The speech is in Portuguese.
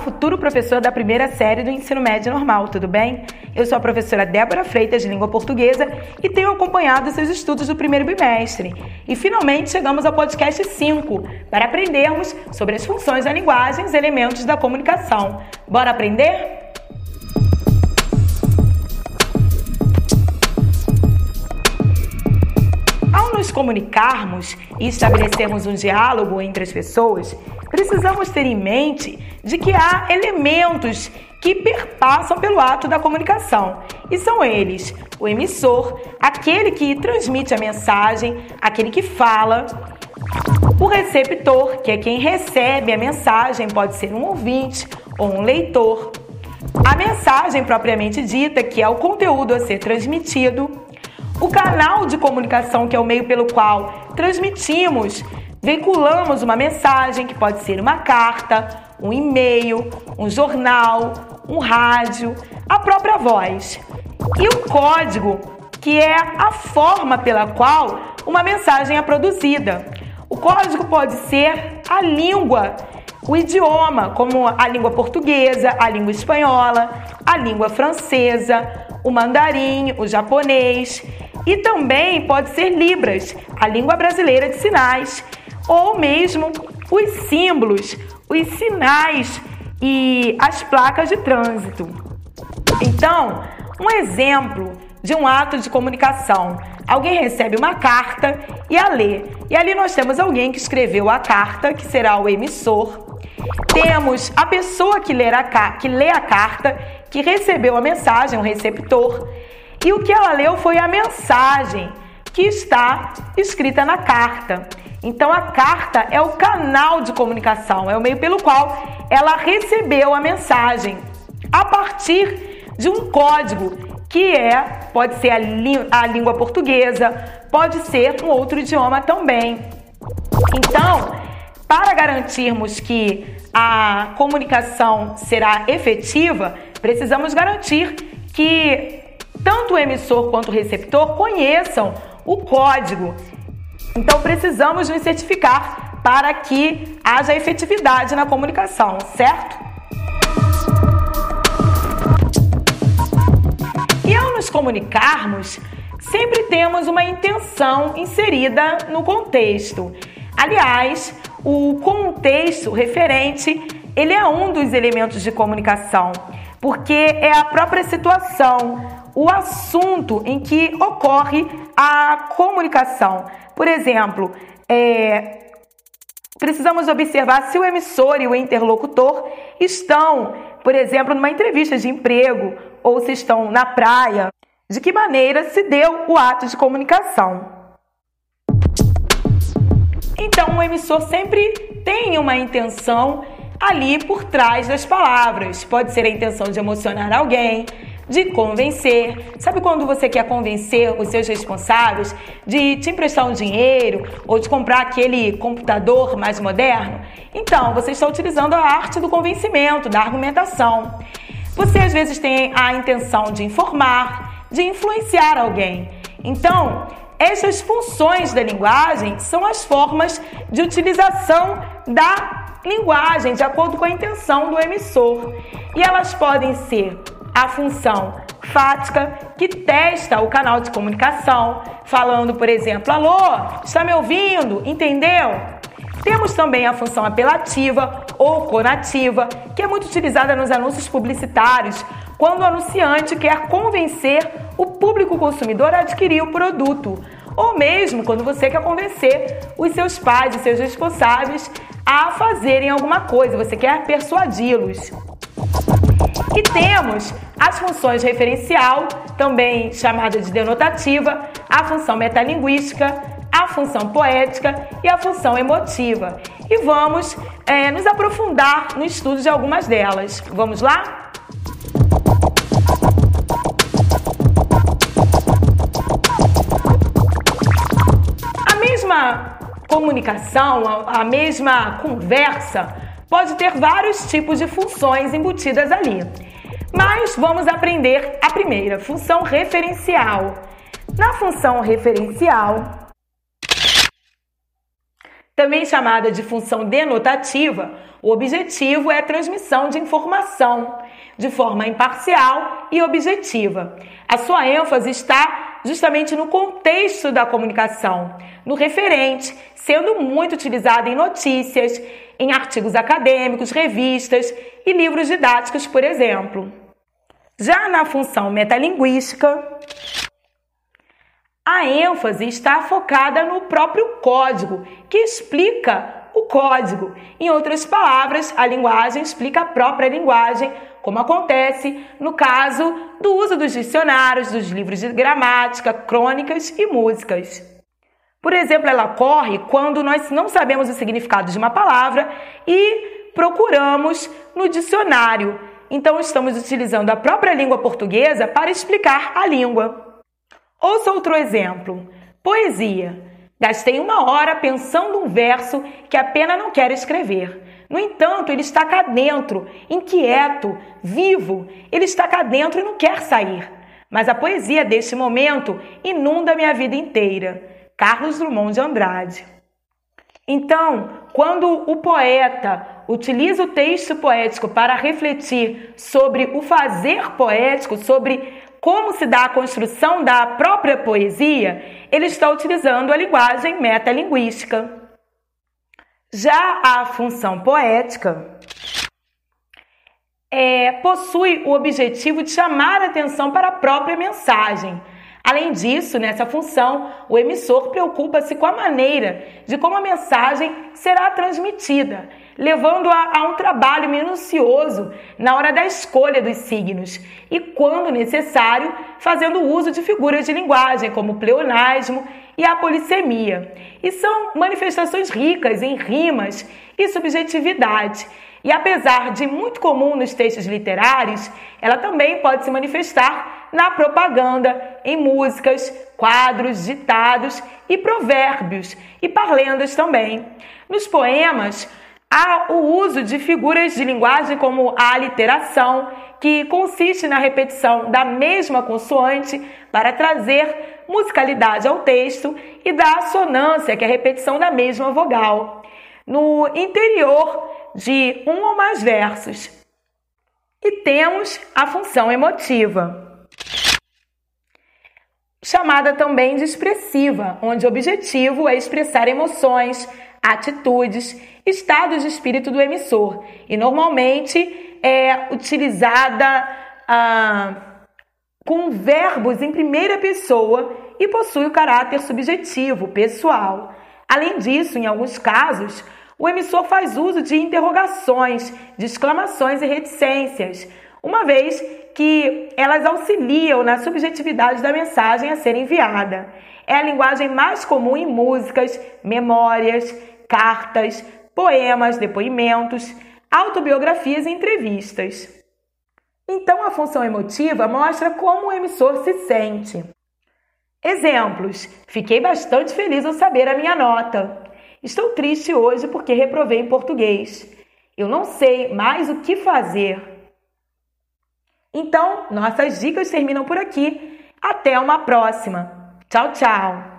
futuro professor da primeira série do ensino médio normal, tudo bem? Eu sou a professora Débora Freitas, de língua portuguesa, e tenho acompanhado seus estudos do primeiro bimestre. E finalmente chegamos ao podcast 5, para aprendermos sobre as funções da linguagem e os elementos da comunicação. Bora aprender? Comunicarmos e estabelecermos um diálogo entre as pessoas, precisamos ter em mente de que há elementos que perpassam pelo ato da comunicação. E são eles: o emissor, aquele que transmite a mensagem, aquele que fala, o receptor, que é quem recebe a mensagem, pode ser um ouvinte ou um leitor. A mensagem propriamente dita, que é o conteúdo a ser transmitido, o canal de comunicação, que é o meio pelo qual transmitimos, veiculamos uma mensagem, que pode ser uma carta, um e-mail, um jornal, um rádio, a própria voz. E o código, que é a forma pela qual uma mensagem é produzida. O código pode ser a língua, o idioma, como a língua portuguesa, a língua espanhola, a língua francesa, o mandarim, o japonês. E também pode ser Libras, a língua brasileira de sinais, ou mesmo os símbolos, os sinais e as placas de trânsito. Então, um exemplo de um ato de comunicação. Alguém recebe uma carta e a lê. E ali nós temos alguém que escreveu a carta, que será o emissor. Temos a pessoa que lê a, que lê a carta, que recebeu a mensagem, o receptor. E o que ela leu foi a mensagem que está escrita na carta. Então a carta é o canal de comunicação, é o meio pelo qual ela recebeu a mensagem a partir de um código que é, pode ser a, a língua portuguesa, pode ser um outro idioma também. Então, para garantirmos que a comunicação será efetiva, precisamos garantir que tanto o emissor quanto o receptor conheçam o código. Então precisamos nos certificar para que haja efetividade na comunicação, certo? E ao nos comunicarmos, sempre temos uma intenção inserida no contexto. Aliás, o contexto referente, ele é um dos elementos de comunicação, porque é a própria situação, o assunto em que ocorre a comunicação. Por exemplo, é, precisamos observar se o emissor e o interlocutor estão, por exemplo, numa entrevista de emprego ou se estão na praia. De que maneira se deu o ato de comunicação? Então, o emissor sempre tem uma intenção ali por trás das palavras. Pode ser a intenção de emocionar alguém, de convencer. Sabe quando você quer convencer os seus responsáveis de te emprestar um dinheiro ou de comprar aquele computador mais moderno? Então, você está utilizando a arte do convencimento, da argumentação. Você às vezes tem a intenção de informar, de influenciar alguém. Então, essas funções da linguagem são as formas de utilização da linguagem de acordo com a intenção do emissor. E elas podem ser a função fática, que testa o canal de comunicação, falando, por exemplo, alô, está me ouvindo? Entendeu? Temos também a função apelativa ou conativa, que é muito utilizada nos anúncios publicitários, quando o anunciante quer convencer o público consumidor a adquirir o produto, ou mesmo quando você quer convencer os seus pais e seus responsáveis a fazerem alguma coisa, você quer persuadi-los. E temos as funções referencial, também chamada de denotativa, a função metalinguística, a função poética e a função emotiva. E vamos é, nos aprofundar no estudo de algumas delas. Vamos lá? A mesma comunicação, a mesma conversa pode ter vários tipos de funções embutidas ali. Mas vamos aprender a primeira, função referencial. Na função referencial, Também chamada de função denotativa, o objetivo é a transmissão de informação de forma imparcial e objetiva. A sua ênfase está justamente no contexto da comunicação, no referente, sendo muito utilizada em notícias, em artigos acadêmicos, revistas e livros didáticos, por exemplo. Já na função metalinguística, a ênfase está focada no próprio código, que explica o código. Em outras palavras, a linguagem explica a própria linguagem, como acontece no caso do uso dos dicionários, dos livros de gramática, crônicas e músicas. Por exemplo, ela ocorre quando nós não sabemos o significado de uma palavra e procuramos no dicionário. Então, estamos utilizando a própria língua portuguesa para explicar a língua. Ouça outro exemplo: poesia. Gastei uma hora pensando um verso que a pena não quer escrever. No entanto, ele está cá dentro, inquieto, vivo. Ele está cá dentro e não quer sair. Mas a poesia deste momento inunda minha vida inteira. Carlos Drummond de Andrade. Então, quando o poeta utiliza o texto poético para refletir sobre o fazer poético, sobre como se dá a construção da própria poesia, ele está utilizando a linguagem metalinguística. Já a função poética é, possui o objetivo de chamar a atenção para a própria mensagem. Além disso, nessa função, o emissor preocupa-se com a maneira de como a mensagem será transmitida levando a, um trabalho minucioso na hora da escolha dos signos e, quando necessário, fazendo uso de figuras de linguagem como o pleonasmo e a polissemia. E são manifestações ricas em rimas e subjetividade. E apesar de muito comum nos textos literários, ela também pode se manifestar na propaganda, em músicas, quadros, ditados e provérbios e parlendas também. Nos poemas, Há o uso de figuras de linguagem como a aliteração, que consiste na repetição da mesma consoante para trazer musicalidade ao texto, e da assonância, que é a repetição da mesma vogal, no interior de um ou mais versos. E temos a função emotiva, chamada também de expressiva, onde o objetivo é expressar emoções, atitudes, estados de espírito do emissor e normalmente é utilizada ah, com verbos em primeira pessoa e possui o caráter subjetivo, pessoal. Além disso, em alguns casos, o emissor faz uso de interrogações, de exclamações e reticências, uma vez que elas auxiliam na subjetividade da mensagem a ser enviada. É a linguagem mais comum em músicas, memórias, cartas, poemas, depoimentos, autobiografias e entrevistas. Então, a função emotiva mostra como o emissor se sente. Exemplos: fiquei bastante feliz ao saber a minha nota. Estou triste hoje porque reprovei em português. Eu não sei mais o que fazer. Então, nossas dicas terminam por aqui. Até uma próxima. Tchau, tchau!